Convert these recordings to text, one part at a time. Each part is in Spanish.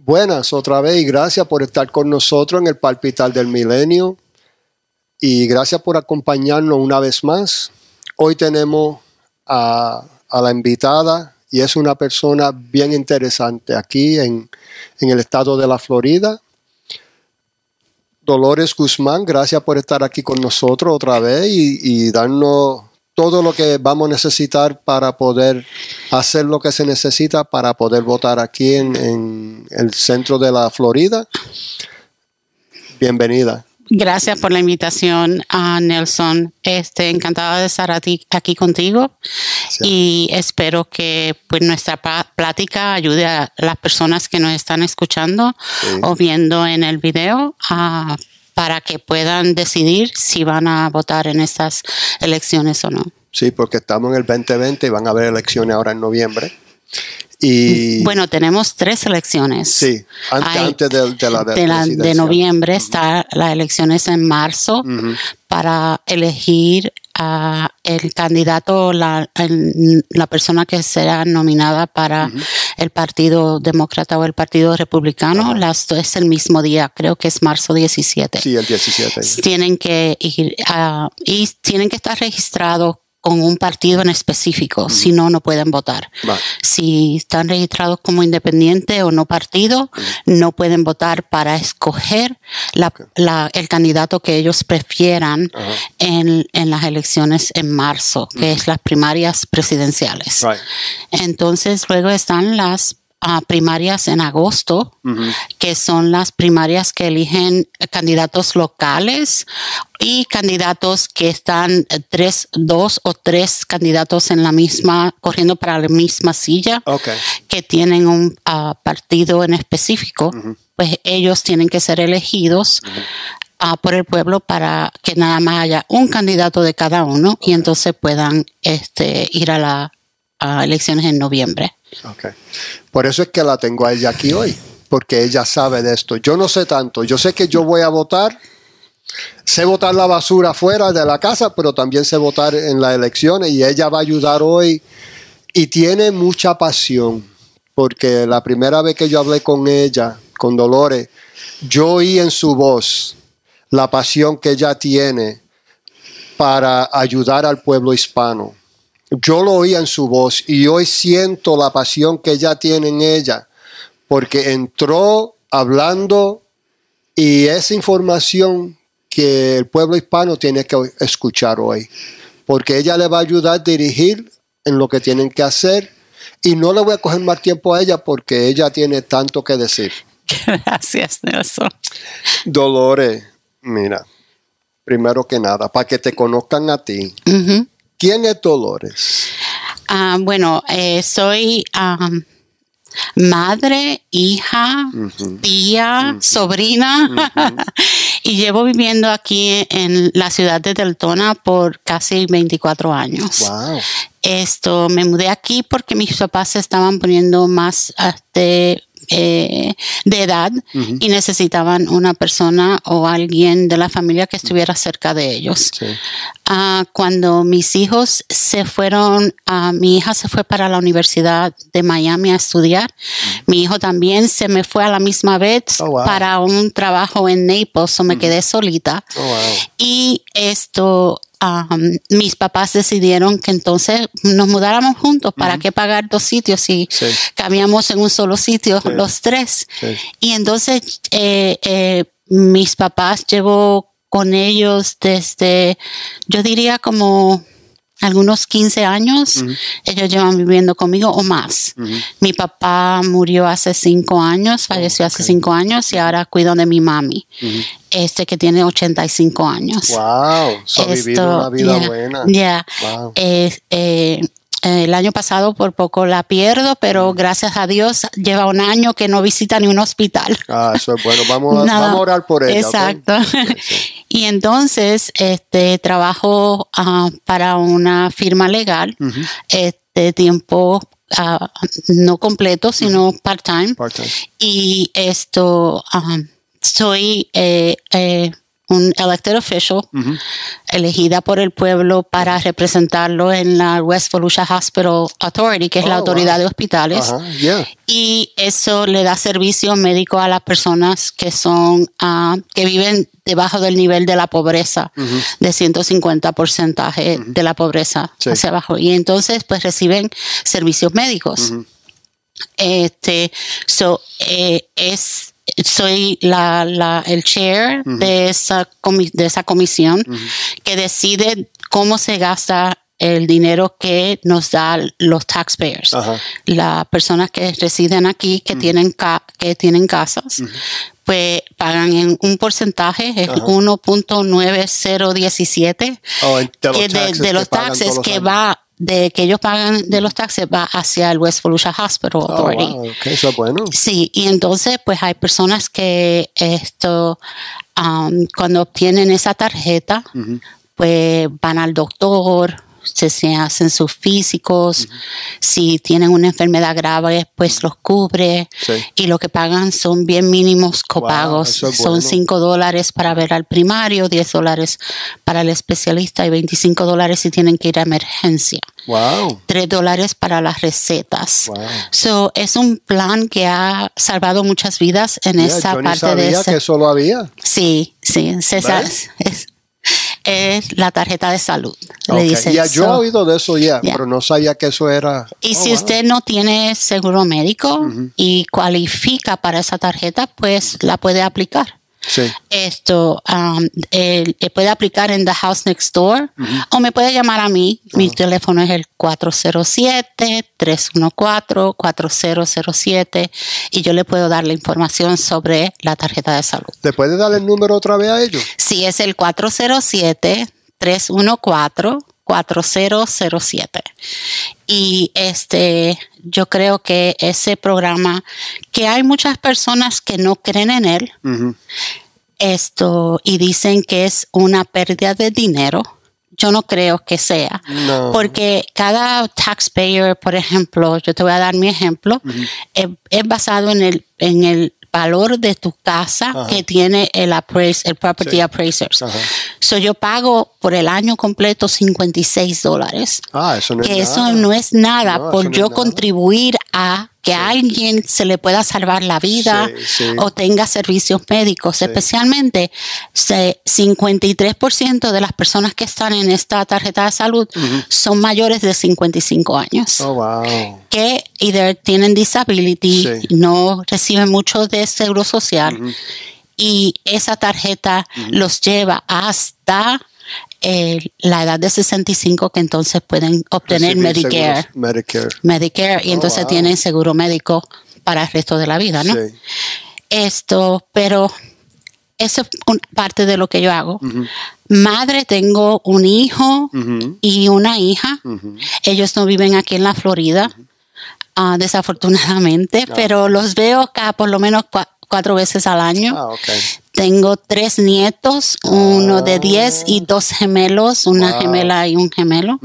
Buenas otra vez y gracias por estar con nosotros en el Palpital del Milenio y gracias por acompañarnos una vez más. Hoy tenemos a, la invitada y es una persona bien interesante aquí en, el estado de la Florida. Dolores Guzmán, gracias por estar aquí con nosotros otra vez y darnos todo lo que vamos a necesitar para poder hacer lo que se necesita para poder votar aquí en, en el centro de la Florida. Bienvenida. Gracias por la invitación, a Nelson. Este, encantada de estar aquí, aquí contigo y espero que pues, nuestra plática ayude a las personas que nos están escuchando Sí. o viendo en el video ah, para que puedan decidir si van a votar en estas elecciones o no. Sí, porque estamos en el 2020 y van a haber elecciones ahora en noviembre. Y Bueno, tenemos tres elecciones. sí, antes, hay- antes de, de la de, de, la- de presidencial. noviembre está las elecciones en marzo para elegir a el candidato, la, el- la persona que será nominada para el Partido Demócrata o el Partido Republicano. Las dos es el mismo día, creo que es marzo 17. Sí, el 17. Tienen que ir y tienen que estar registrados con un partido en específico, si no, no pueden votar. Si están registrados como independiente o no partido, no pueden votar para escoger la- la- el candidato que ellos prefieran en, en las elecciones en marzo, que es las primarias presidenciales. Right. Entonces, luego están las primarias en agosto, que son las primarias que eligen candidatos locales y candidatos que están eh, tres, dos o tres candidatos en la misma, corriendo para la misma silla, que tienen un ah, partido en específico, pues ellos tienen que ser elegidos ah, por el pueblo para que nada más haya un candidato de cada uno y entonces puedan este, ir a las elecciones en noviembre. Por eso es que la tengo a ella aquí hoy, porque ella sabe de esto. Yo no sé tanto. Yo sé que yo voy a votar. Sé votar la basura fuera de la casa, pero también sé votar en las elecciones y ella va a ayudar hoy y tiene mucha pasión, porque la primera vez que yo hablé con ella, con Dolores, yo oí en su voz la pasión que ella tiene para ayudar al pueblo hispano. Yo lo oí en su voz y hoy siento la pasión que ella tiene en ella, porque entró hablando y esa información que el pueblo hispano tiene que escuchar hoy, porque ella le va a ayudar a dirigir en lo que tienen que hacer y no le voy a coger más tiempo a ella porque ella tiene tanto que decir. Gracias, Nelson. Dolores, mira, primero que nada, para que te conozcan a ti. ¿Quién es Dolores? Ah, bueno, eh, soy madre, hija, tía, sobrina y llevo viviendo aquí en la ciudad de Deltona por casi 24 años. Wow. Esto, me mudé aquí porque mis papás se estaban poniendo más este, eh, de edad y necesitaban una persona o alguien de la familia que estuviera cerca de ellos. Sí. Ah, cuando mis hijos se fueron, ah, mi hija se fue para la Universidad de Miami a estudiar. Mi hijo también se me fue a la misma vez Oh, wow. para un trabajo en Naples, o me quedé solita. Oh, wow. Y esto, am, mis papás decidieron que entonces nos mudáramos juntos. ¿Para qué pagar dos sitios si Sí. cabíamos en un solo sitio los tres? Sí. Y entonces eh, eh, mis papás llevo con ellos desde, yo diría como algunos 15 años. Ellos llevan viviendo conmigo o más. Mi papá murió hace cinco años, falleció hace cinco años y ahora cuido de mi mami, este que tiene 85 años. Wow. So, ha vivido Esto, una vida yeah, buena. yeah. Wow. Eh, eh, el año pasado por poco la pierdo, pero gracias a Dios lleva un año que no visita ni un hospital. Ah, eso es bueno. Vamos a, Nada. vamos a orar por ella. Exacto. Y entonces este trabajo ah, para una firma legal este tiempo ah, no completo, sino part-time. Y esto, um, soy eh, eh, un elected official elegida por el pueblo para representarlo en la West Volusia Hospital Authority, que es la Oh, autoridad wow. de hospitales. Yeah. Y eso le da servicio médico a las personas que son, ah, que viven debajo del nivel de la pobreza, de 150 porcentaje de la pobreza Sí. hacia abajo. Y entonces, pues reciben servicios médicos. Este, so, eh, es, soy la, la, el chair de, esa de esa comisión que decide cómo se gasta el dinero que nos da los taxpayers. Las personas que residen aquí, que, tienen, ca- que tienen casas, pues pagan en un porcentaje, es Ajá. 1.9017 Oh, de los que de, los que taxes todos los que va de que ellos pagan de los taxes va hacia el West Volusia Hospital Oh, Authority. wow, ok, eso es bueno. Sí, y entonces pues hay personas que esto um, cuando obtienen esa tarjeta pues van al doctor, se, se hacen sus físicos, si tienen una enfermedad grave pues los cubre Sí. y lo que pagan son bien mínimos copagos, es son bueno. 5 dólares para ver al primario, 10 dólares para el especialista y 25 dólares si tienen que ir a emergencia. Wow. 3 dólares para las recetas. Wow. So, es un plan que ha salvado muchas vidas en Yeah, esa yo ni parte sabía de ese- que eso lo había. Sí, sí, César, es, es la tarjeta de salud. Ok, Le dicen. Ya, yo he So, oído de eso ya, Yeah. pero no sabía que eso era. y Oh, si wow. usted no tiene seguro médico y cualifica para esa tarjeta, pues la puede aplicar. Sí. Esto um, él- él puede aplicar en The House Next Door o me puede llamar a mí. Mi teléfono es el 407-314-4007 y yo le puedo dar la información sobre la tarjeta de salud. ¿Te puede dar el número otra vez a ellos? Sí, es el 407-314-4007. Y este, yo creo que ese programa, que hay muchas personas que no creen en él, esto y dicen que es una pérdida de dinero. Yo no creo que sea. No. Porque cada taxpayer, por ejemplo, yo te voy a dar mi ejemplo, es, es basado en el, en el valor de tu casa Ajá. que tiene el, appraise, el property Sí. appraisers. Ajá. So yo pago por el año completo 56 dólares Ah, eso no es que eso nada. no es nada No, por no yo es nada. contribuir a que a alguien se le pueda salvar la vida Sí, sí. o tenga servicios médicos. Especialmente, se- 53% de las personas que están en esta tarjeta de salud son mayores de 55 años. Oh, wow. Que either tienen disability, no reciben mucho de seguro social y esa tarjeta los lleva hasta eh, la edad de 65 que entonces pueden obtener Medicare. seguros- Medicare. Medicare y Oh, entonces wow. tienen seguro médico para el resto de la vida, ¿no? Sí. Esto, pero eso es parte de lo que yo hago. Madre, tengo un hijo y una hija. Ellos no viven aquí en la Florida, ah, desafortunadamente, pero los veo acá por lo menos cua- cuatro veces al año. Ah, ok. Tengo tres nietos, uno de 10 y dos gemelos, una Wow. gemela y un gemelo.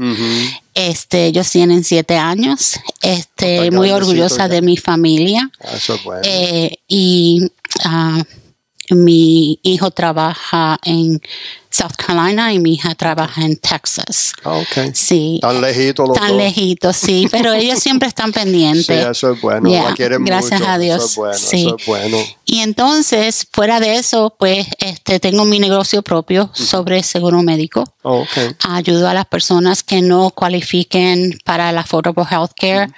Este, ellos tienen siete años. Este, muy orgullosa ya. de mi familia. Ah, Eso es bueno. Eh, y ah, mi hijo trabaja en South Carolina y mi hija trabaja en Texas. Ah, ok. Sí. Tan lejitos los Tan dos. lejitos, sí, pero ellos siempre están Sí, pendientes. eso es bueno. Yeah, La quieren gracias mucho. a Dios. Eso es bueno. Sí. Eso es bueno. Y entonces, fuera de eso, pues este tengo mi negocio propio sobre seguro médico. Oh, ok. Ayudo a las personas que no cualifiquen para el Affordable Health Care.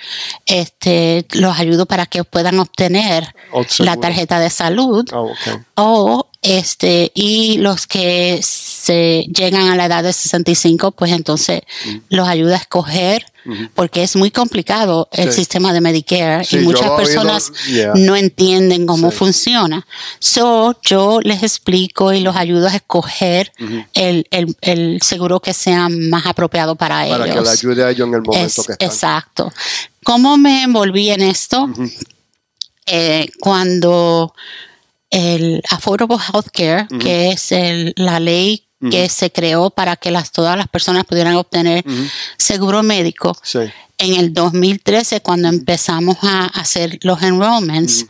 Este, los ayudo para que puedan obtener la tarjeta de salud Oh, ok. o este y los que se llegan a la edad de 65 pues entonces los ayuda a escoger porque es muy complicado el Sí. sistema de Medicare Sí, y muchas oído, personas yeah. no entienden cómo Sí. funciona so yo les explico y los ayudo a escoger el, el- el seguro que sea más apropiado para, Para que ellos le ayude a ellos en el momento es- que están. Exacto. ¿Cómo me envolví en esto? Eh, cuando el Affordable Health Care, que es el- la ley que se creó para que las, todas las personas pudieran obtener seguro médico, Sí. en el 2013, cuando empezamos a hacer los enrollments,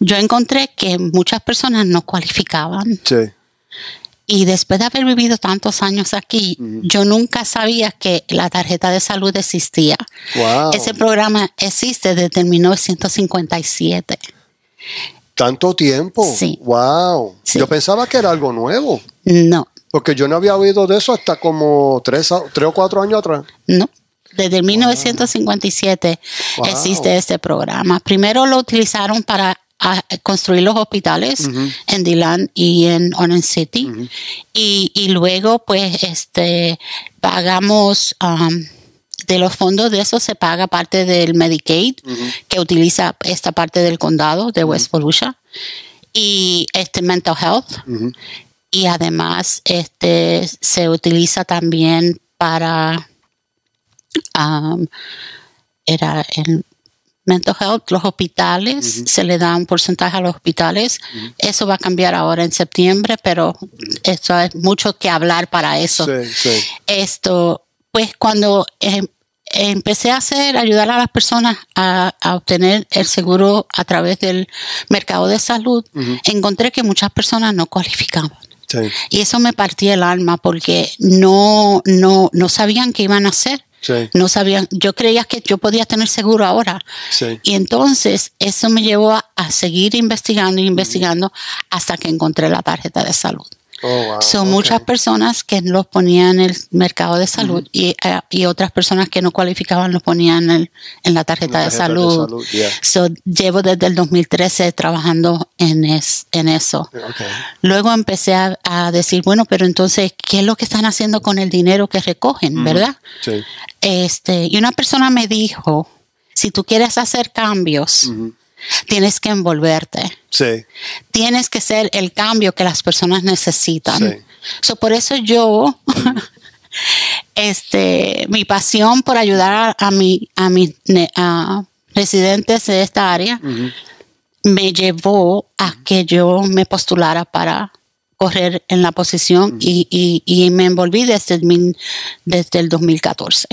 yo encontré que muchas personas no cualificaban. Sí. Y después de haber vivido tantos años aquí, yo nunca sabía que la tarjeta de salud existía. Wow. Ese programa existe desde 1957. Tanto tiempo. Sí. Wow. Sí. Yo pensaba que era algo nuevo. No, Porque yo no había oído de eso hasta como tres, tres o cuatro años atrás. no. Desde 1957 Wow. existe este programa. Primero lo utilizaron para ah, construir los hospitales en Dillon y en Orange City. y, y luego, pues, este, pagamos, um, de los fondos de eso se paga parte del Medicaid, que utiliza esta parte del condado de West Volusia. Y este mental health. Y además, este, se utiliza también para, um, era el mental health, los hospitales, se le da un porcentaje a los hospitales. Eso va a cambiar ahora en septiembre, pero esto es mucho que hablar para eso. Sí, sí. Esto, pues cuando em, empecé a hacer, ayudar a las personas a, a obtener el seguro a través del mercado de salud, encontré que muchas personas no cualificaban. Sí. Y eso me partía el alma porque no, no, no sabían qué iban a hacer. Sí. No sabían, yo creía que yo podía tener seguro ahora. Sí. Y entonces eso me llevó a, a seguir investigando y investigando hasta que encontré la tarjeta de salud. Oh, wow. Son muchas personas que los ponían en el mercado de salud y, eh, y otras personas que no cualificaban los ponían en, en la tarjeta, La de tarjeta de salud. salud, yeah. So, llevo desde el 2013 trabajando en, es- en eso. Ok. Luego empecé a, a decir, bueno, pero entonces, ¿qué es lo que están haciendo con el dinero que recogen, verdad? Sí. Este, y una persona me dijo, si tú quieres hacer cambios, tienes que envolverte. Sí. Tienes que ser el cambio que las personas necesitan. Sí. So, por eso yo, este, mi pasión por ayudar a, a, mi, a mis a residentes de esta área me llevó a que yo me postulara para correr en la posición y, y- y me envolví desde el, mil- desde el 2014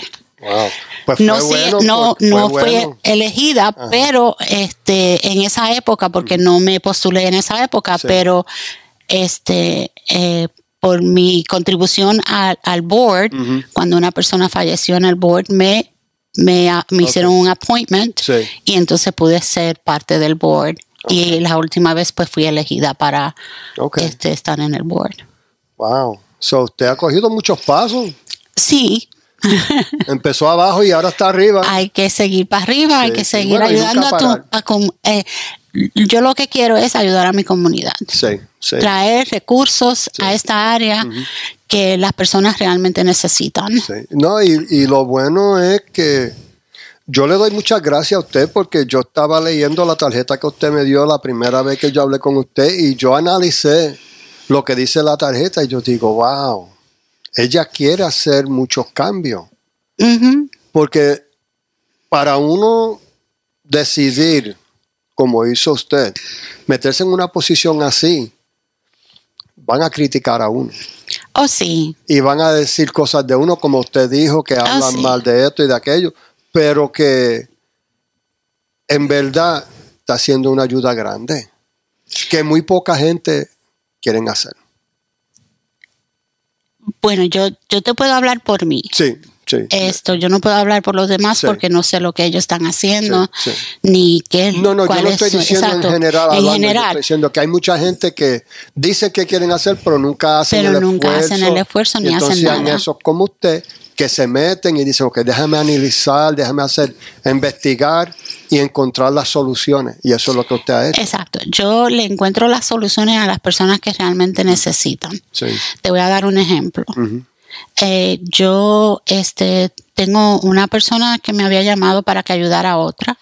Wow. Pues fue no sí, bueno, no no fue elegida pero este en esa época porque no me postulé en esa época Sí. pero este eh, por mi contribución al, al board cuando una persona falleció en el board me me, ah, me hicieron un appointment Sí. y entonces pude ser parte del board y la última vez pues fui elegida para este estar en el board Wow. So, usted ha cogido muchos pasos. sí Empezó abajo y ahora está arriba. hay que seguir para arriba, hay que seguir Bueno, ayudando a tu... a eh, yo lo que quiero es ayudar a mi comunidad, Sí, sí. traer recursos a esta área que las personas realmente necesitan. No, y, y lo bueno es que yo le doy muchas gracias a usted porque yo estaba leyendo la tarjeta que usted me dio la primera vez que yo hablé con usted y yo analicé lo que dice la tarjeta y yo digo, wow, ella quiere hacer muchos cambios. Porque para uno decidir, como hizo usted, meterse en una posición así, van a criticar a uno. Oh, sí, y van a decir cosas de uno, como usted dijo, que hablan Ah, sí. mal de esto y de aquello, pero que en verdad está haciendo una ayuda grande, que muy poca gente quieren hacer. Bueno, yo, yo te puedo hablar por mí. Sí, sí. Esto, yo no puedo hablar por los demás Sí. porque no sé lo que ellos están haciendo, Sí, ni qué No, no, yo cuál no es estoy su- diciendo exacto, en general, en hablando, yo general, estoy diciendo que hay mucha gente que dice que quieren hacer, pero nunca hacen Pero el nunca esfuerzo. hacen el esfuerzo ni Y entonces hacen nada. esos como usted que se meten y dicen, ok, déjame analizar, déjame hacer, investigar y encontrar las soluciones. Y eso es lo que usted ha hecho. Exacto. Yo le encuentro las soluciones a las personas que realmente necesitan. Sí. Te voy a dar un ejemplo. Eh, yo este, tengo una persona que me había llamado para que ayudara a otra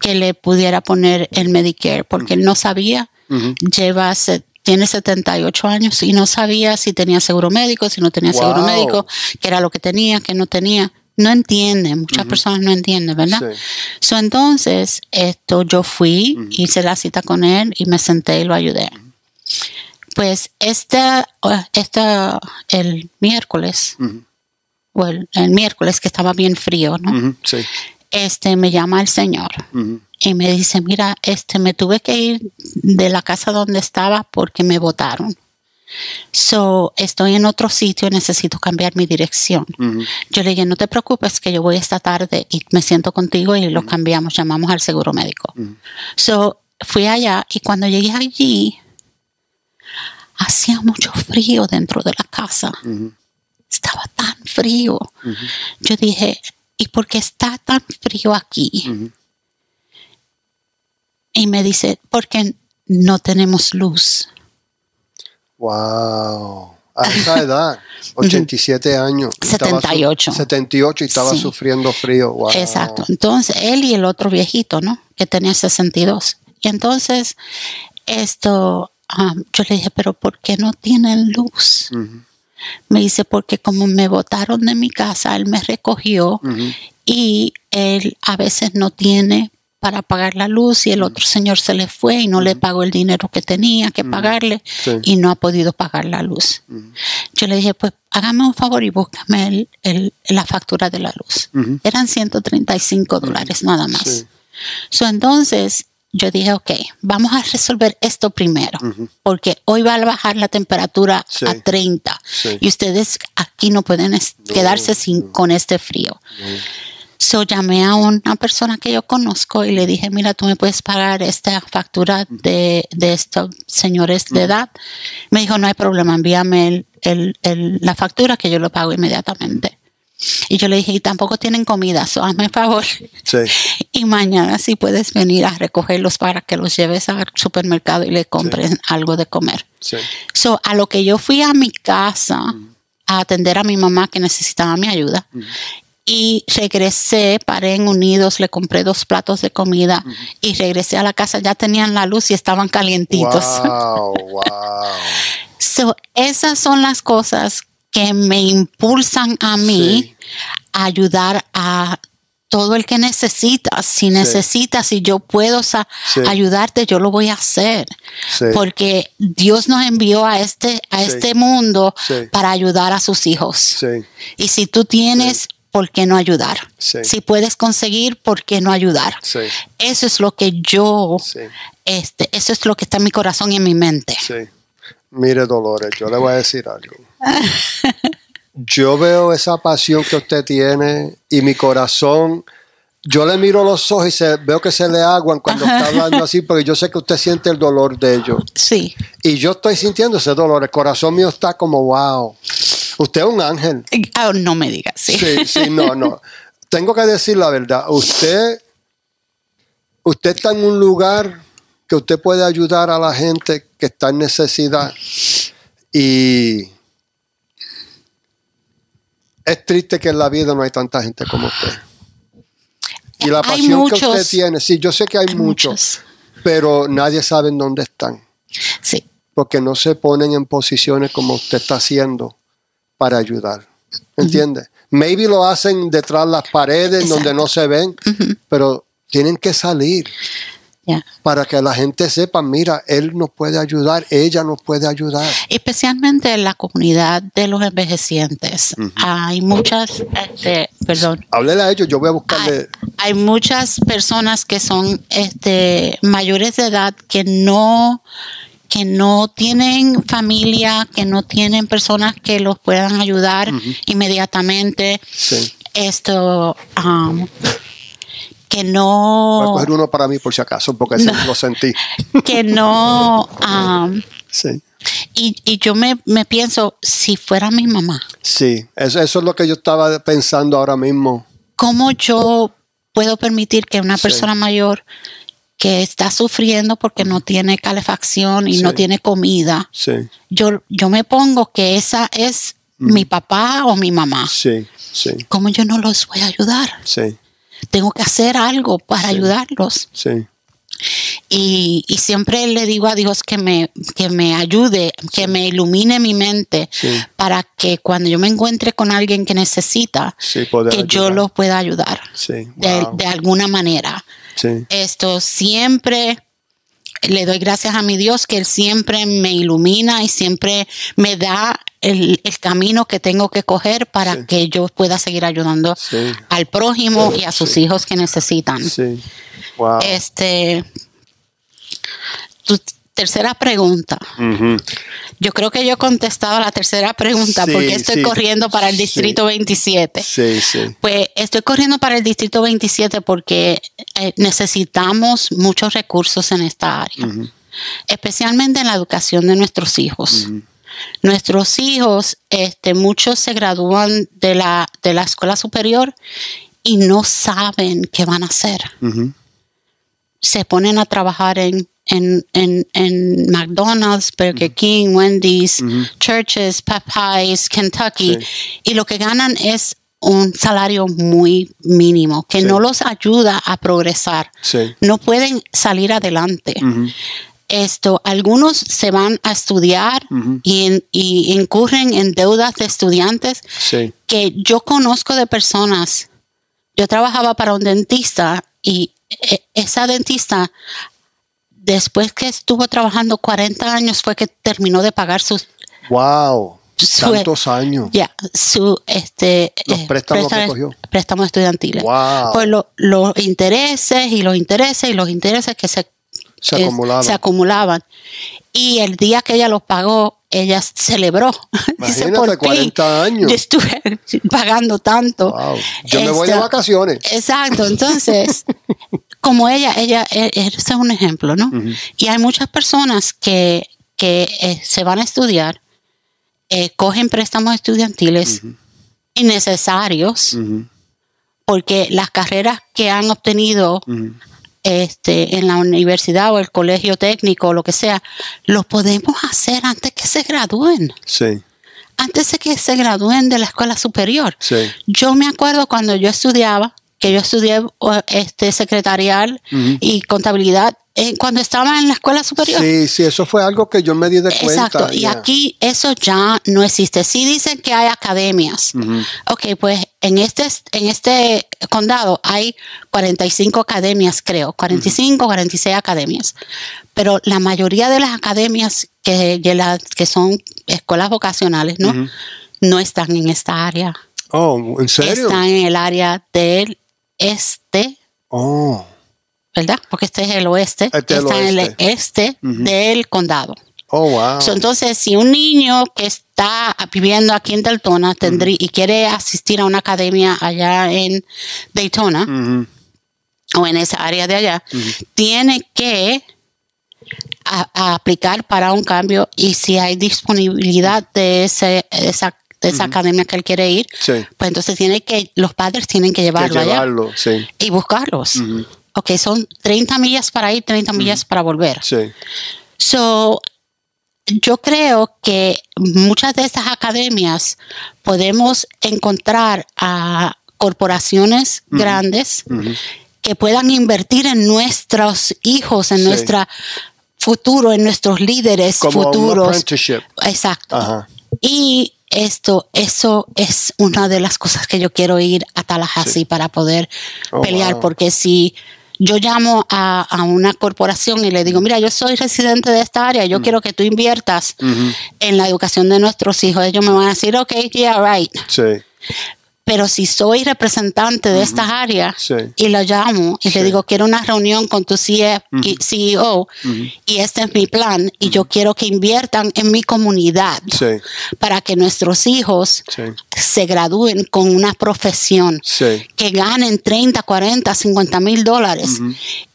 que le pudiera poner el Medicare porque él no sabía. Lleva, tiene 78 años y no sabía si tenía seguro médico, si no tenía seguro médico, qué era lo que tenía, qué no tenía. No entiende, muchas personas no entienden, ¿verdad? Sí. So, entonces, esto yo fui, hice la cita con él y me senté y lo ayudé. Pues esta, esta el miércoles, o el, el miércoles que estaba bien frío, ¿no? Sí. Este me llama el señor. Y me dice, mira, este me tuve que ir de la casa donde estaba porque me votaron. So, estoy en otro sitio, necesito cambiar mi dirección. Yo le dije, no te preocupes que yo voy esta tarde y me siento contigo y lo cambiamos, llamamos al seguro médico. So, fui allá y cuando llegué allí, hacía mucho frío dentro de la casa. Estaba tan frío. Yo dije, ¿y por qué está tan frío aquí? Y me dice, porque no tenemos luz. Wow. A esa edad, 87 años. 78. 78 y estaba sufriendo frío. Wow. Exacto. Entonces, él y el otro viejito, ¿no? Que tenía 62. Y entonces, esto, um, yo le dije, pero ¿por qué no tienen luz? Me dice, porque como me botaron de mi casa, él me recogió y él a veces no tiene para pagar la luz y el otro señor se le fue y no le pagó el dinero que tenía que pagarle y no ha podido pagar la luz. Yo le dije, pues hágame un favor y búscame el, la factura de la luz. Eran 135 dólares nada más. entonces yo dije, ok, vamos a resolver esto primero, porque hoy va a bajar la temperatura a 30 y ustedes aquí no pueden quedarse sin, con este frío. So llamé a una persona que yo conozco y le dije, mira, tú me puedes pagar esta factura de, estos señores de edad. Me dijo, no hay problema, envíame la factura que yo lo pago inmediatamente. Y yo le dije, y tampoco tienen comida, so hazme favor. Sí. Y mañana sí puedes venir a recogerlos para que los lleves al supermercado y le compren algo de comer. Sí. So, a lo que yo fui a mi casa a atender a mi mamá que necesitaba mi ayuda y regresé, paré en Unidos, le compré dos platos de comida y regresé a la casa, ya tenían la luz y estaban calientitos. Wow, wow. esas son las cosas que me impulsan a mí a ayudar a todo el que necesita. Si necesitas, si yo puedo ayudarte, yo lo voy a hacer. Porque Dios nos envió a este, a este mundo para ayudar a sus hijos. Y si tú tienes ¿por qué no ayudar? Si puedes conseguir, ¿por qué no ayudar? Eso es lo que yo, este, eso es lo que está en mi corazón y en mi mente. Mire, Dolores, yo le voy a decir algo. yo veo esa pasión que usted tiene y mi corazón, yo le miro los ojos y se, veo que se le aguan cuando está hablando así, porque yo sé que usted siente el dolor de ellos. Sí. Y yo estoy sintiendo ese dolor, el corazón mío está como, wow. Usted es un ángel. Ah, no me digas, sí. Sí, sí, no, no. Tengo que decir la verdad. Usted, usted está en un lugar que usted puede ayudar a la gente que está en necesidad. Y es triste que en la vida no hay tanta gente como usted. Y la pasión que usted tiene, sí, yo sé que hay, muchos, pero nadie sabe en dónde están. Sí. Porque no se ponen en posiciones como usted está haciendo para ayudar. ¿Entiendes? Maybe lo hacen detrás de las paredes donde no se ven, pero tienen que salir. Para que la gente sepa, mira, él nos puede ayudar, ella nos puede ayudar. Especialmente en la comunidad de los envejecientes. Hay muchas, este, perdón. Háblele a ellos, yo voy a buscarle. Hay, muchas personas que son este, mayores de edad que no que no tienen familia, que no tienen personas que los puedan ayudar inmediatamente. Esto, um, que no... Voy a coger uno para mí por si acaso, porque lo sentí. Que no... Um, sí. Y, yo me, pienso, si fuera mi mamá. Sí, eso, eso es lo que yo estaba pensando ahora mismo. ¿Cómo yo puedo permitir que una persona mayor que está sufriendo porque no tiene calefacción y no tiene comida, yo, yo me pongo que esa es mi papá o mi mamá. Sí, sí. ¿Cómo yo no los voy a ayudar? Sí. Tengo que hacer algo para ayudarlos. Sí. Y, siempre le digo a Dios que me, que me ayude, que me ilumine mi mente para que cuando yo me encuentre con alguien que necesita, que yo lo pueda ayudar de, de, alguna manera. Esto siempre le doy gracias a mi Dios que Él siempre me ilumina y siempre me da el, camino que tengo que coger para que yo pueda seguir ayudando al prójimo y a sus hijos que necesitan. Este, tercera pregunta. Yo creo que yo he contestado la tercera pregunta Sí, porque estoy sí. corriendo para el distrito 27. Sí, sí. Pues estoy corriendo para el distrito 27 porque eh, necesitamos muchos recursos en esta área, especialmente en la educación de nuestros hijos. Nuestros hijos, este, muchos se gradúan de la, de la escuela superior y no saben qué van a hacer. Se ponen a trabajar en, en, en, en McDonald's, Burger King, Wendy's, Churches, Popeyes, Kentucky, y lo que ganan es un salario muy mínimo que Sí. no los ayuda a progresar. Sí. No pueden salir adelante. Esto, algunos se van a estudiar y, y incurren en deudas de estudiantes Sí. que yo conozco de personas. Yo trabajaba para un dentista y eh, esa dentista, después que estuvo trabajando 40 años, fue que terminó de pagar sus Wow. Su- Tantos años. ya su este Los eh, préstamos que préstamos- cogió. préstamos estudiantiles. Wow. Pues lo- los intereses y los intereses y los intereses que se Se acumulaban. se acumulaban. Y el día que ella los pagó, ella celebró. Dice, Imagínate, "Por fin, 40 años". Yo estuve pagando tanto. Wow. Yo me voy de Esto- vacaciones. Exacto, entonces, como ella, ella, e- ese es un ejemplo, ¿no? Y hay muchas personas que, que eh, se van a estudiar, eh, cogen préstamos estudiantiles innecesarios, porque las carreras que han obtenido. Este, en la universidad o el colegio técnico o lo que sea, lo podemos hacer antes que se gradúen, Sí. antes de que se gradúen de la escuela superior. Sí. Yo me acuerdo cuando yo estudiaba, que yo estudié este secretarial y contabilidad eh, cuando estaba en la escuela superior. Sí, sí, eso fue algo que yo me di de cuenta. Exacto, y aquí eso ya no existe. Sí dicen que hay academias. Ujú. Ok, pues en este, en este condado hay 45 academias, creo, 45, 46 academias. Pero la mayoría de las academias que, de que son escuelas vocacionales, ¿no? No están en esta área. Oh, ¿en serio? Están en el área del este, Oh, ¿verdad? Porque este es el oeste. Este es el está en el este del condado. oh, wow. So, entonces, si un niño que está viviendo aquí en tendrí- y quiere asistir a una academia allá en Daytona Ujú. o en esa área de allá, tiene que a- a aplicar para un cambio y si hay disponibilidad de, ese, esa, de esa academia que él quiere ir, Sí. pues entonces tiene que, los padres tienen que Que llevarlo allá sí. y buscarlos. Ujú. Ok, son 30 millas para ir, 30 millas para volver. Sí. So, yo creo que muchas de estas academias podemos encontrar a corporaciones grandes que puedan invertir en nuestros hijos, en Sí. nuestro futuro, en nuestros líderes Como un futuros. apprenticeship. Exacto. Ajá. Y esto, eso es una de las cosas que yo quiero ir a Tallahassee para poder Oh, pelear, wow. porque si yo llamo a, a una corporación y le digo, mira, yo soy residente de esta área, Mm. yo quiero que tú inviertas en la educación de nuestros hijos, ellos me van a decir, ok, yeah, right. Sí. Pero si soy representante de esta área Sí. y la llamo y Sí. le digo, quiero una reunión con tu CF CEO y este es mi plan y yo quiero que inviertan en mi comunidad Sí. para que nuestros hijos se gradúen con una profesión, que ganen 30, 40, 50 mil dólares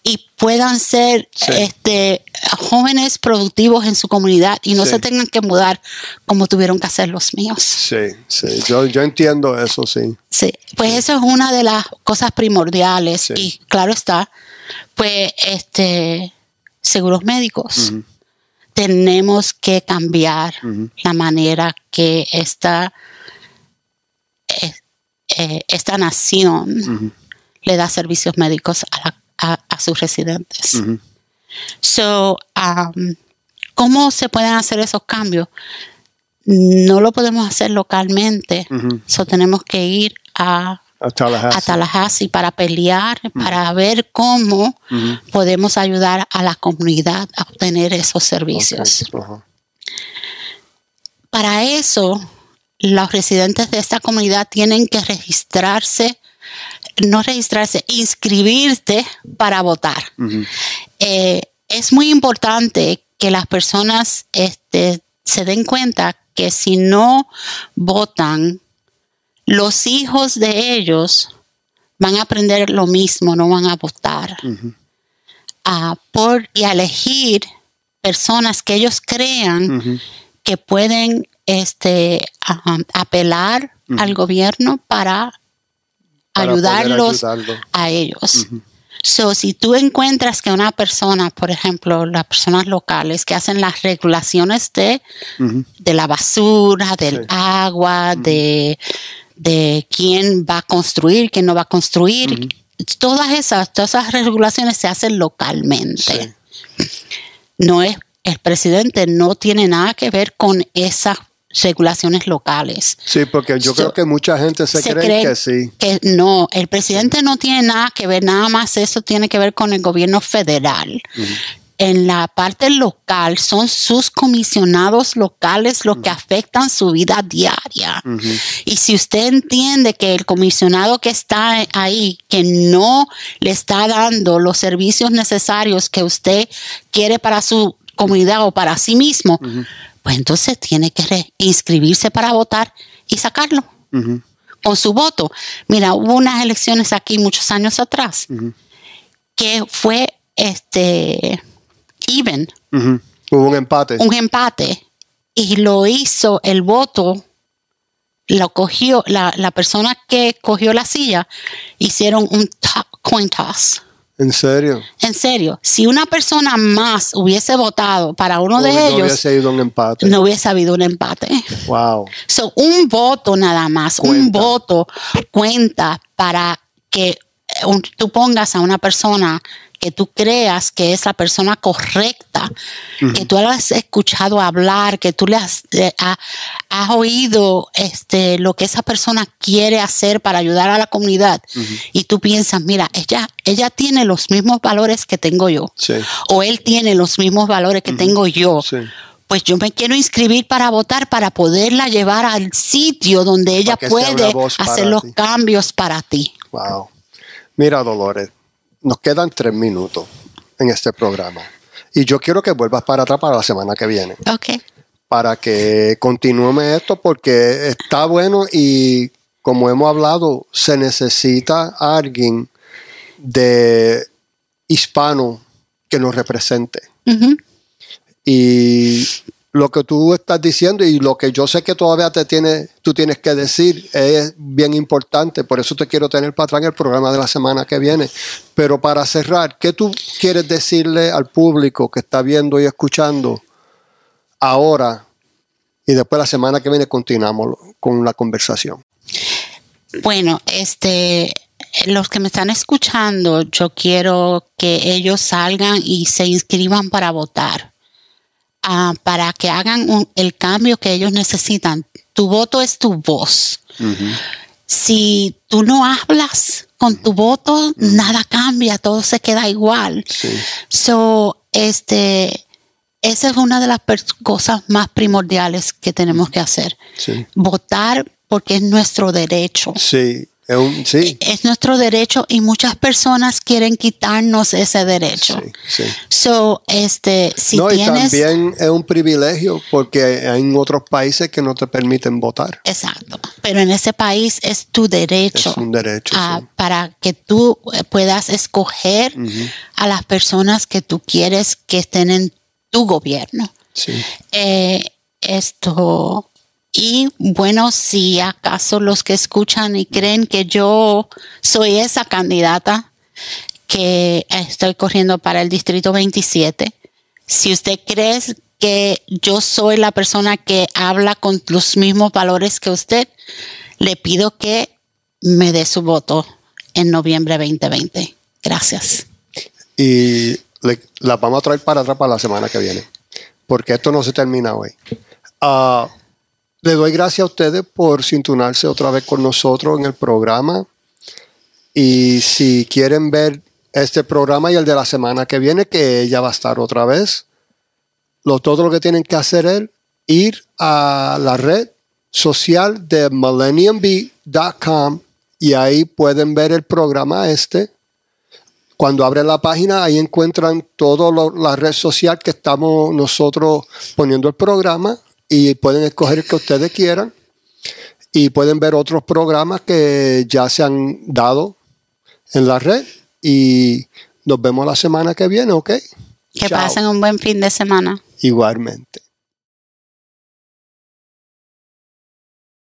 y puedan ser Sí. este, jóvenes productivos en su comunidad y no Sí. se tengan que mudar como tuvieron que hacer los míos. Sí. Sí. Yo, yo entiendo eso, sí. Sí, pues eso es una de las cosas primordiales y claro está, pues este seguros médicos. Tenemos que cambiar la manera que esta eh, eh, esta nación le da servicios médicos a, la- a- a sus residentes. So, um, ¿cómo se pueden hacer esos cambios? No lo podemos hacer localmente. Ujú. So, tenemos que ir a, A Tallahassee. a Tallahassee para pelear, para ver cómo podemos ayudar a la comunidad a obtener esos servicios. Para eso, los residentes de esta comunidad tienen que registrarse, no registrarse, inscribirte para votar. Eh, es muy importante que las personas este, se den cuenta que si no votan, los hijos de ellos van a aprender lo mismo, no van a votar. Ah, por, y a elegir personas que ellos crean que pueden este, apelar al gobierno para, ayudarlos a ellos. So, si tú encuentras que una persona, por ejemplo, las personas locales que hacen las regulaciones de, de la basura, del agua, de, de quién va a construir, quién no va a construir, todas esas, todas esas regulaciones se hacen localmente. No es, el presidente no tiene nada que ver con esas regulaciones locales. Sí, porque yo creo que mucha gente se, cree, que sí. Que no, el presidente no tiene nada que ver, nada más eso tiene que ver con el gobierno federal. En la parte local son sus comisionados locales los que afectan su vida diaria. Y si usted entiende que el comisionado que está ahí, que no le está dando los servicios necesarios que usted quiere para su comunidad o para sí mismo, pues entonces tiene que inscribirse para votar y sacarlo con su voto. Mira, hubo unas elecciones aquí muchos años atrás que fue este even. Hubo un empate. Un empate. Y lo hizo el voto, lo cogió, la, la persona que cogió la silla, hicieron un coin toss. ¿En serio? En serio. Si una persona más hubiese votado para uno de ellos. No hubiese habido un empate. No hubiese habido un empate. Wow. So, un voto nada más, un voto cuenta para que tú pongas a una persona que tú creas que es la persona correcta, que tú has escuchado hablar, que tú le has, has, oído este, lo que esa persona quiere hacer para ayudar a la comunidad y tú piensas, mira, ella, ella tiene los mismos valores que tengo yo, o él tiene los mismos valores que tengo yo. Pues yo me quiero inscribir para votar para poderla llevar al sitio donde ella puede hacer los cambios para ti. Wow. Mira, Dolores, nos quedan tres minutos en este programa. Y yo quiero que vuelvas para atrás para la semana que viene. Ok. Para que continuemos esto porque está bueno y como hemos hablado, se necesita alguien de hispano que nos represente. Y lo que tú estás diciendo y lo que yo sé que todavía te tiene, tú tienes que decir es bien importante. Por eso te quiero tener para atrás en el programa de la semana que viene. Pero para cerrar, ¿qué tú quieres decirle al público que está viendo y escuchando ahora? Y después la semana que viene continuamos con la conversación. Bueno, este, los que me están escuchando, yo quiero que ellos salgan y se inscriban para votar Ah, para que hagan el cambio que ellos necesitan. Tu voto es tu voz. Si tú no hablas con tu voto, nada cambia, todo se queda igual. So, este, esa es una de las cosas más primordiales que tenemos que hacer. Votar porque es nuestro derecho. Sí, e, es, nuestro derecho y muchas personas quieren quitarnos ese derecho. Sí, So, este, si no, y también es un privilegio porque hay otros países que no te permiten votar. Exacto. Pero en ese país es tu derecho. Es un derecho. Para que tú eh, puedas escoger a las personas que tú quieres que estén en tu gobierno. Sí. Eh, esto y bueno, si acaso los que escuchan y creen que yo soy esa candidata que estoy corriendo para el Distrito 27, si usted cree que yo soy la persona que habla con los mismos valores que usted, le pido que me dé su voto en noviembre 2020. Gracias. Y la vamos a traer para atrás para la semana que viene, porque esto no se termina hoy. Uh, le doy gracias a ustedes por sintonarse otra vez con nosotros en el programa. Y si quieren ver este programa y el de la semana que viene, que ella va a estar otra vez, lo, todo lo que tienen que hacer es ir a la red social de millenniumb.com y ahí pueden ver el programa este Cuando abren la página, ahí encuentran toda la red social que estamos nosotros poniendo el programa y pueden escoger el que ustedes quieran y pueden ver otros programas que ya se han dado en la red y nos vemos la semana que viene, ¿ok? Que pasen un buen fin de semana. Igualmente.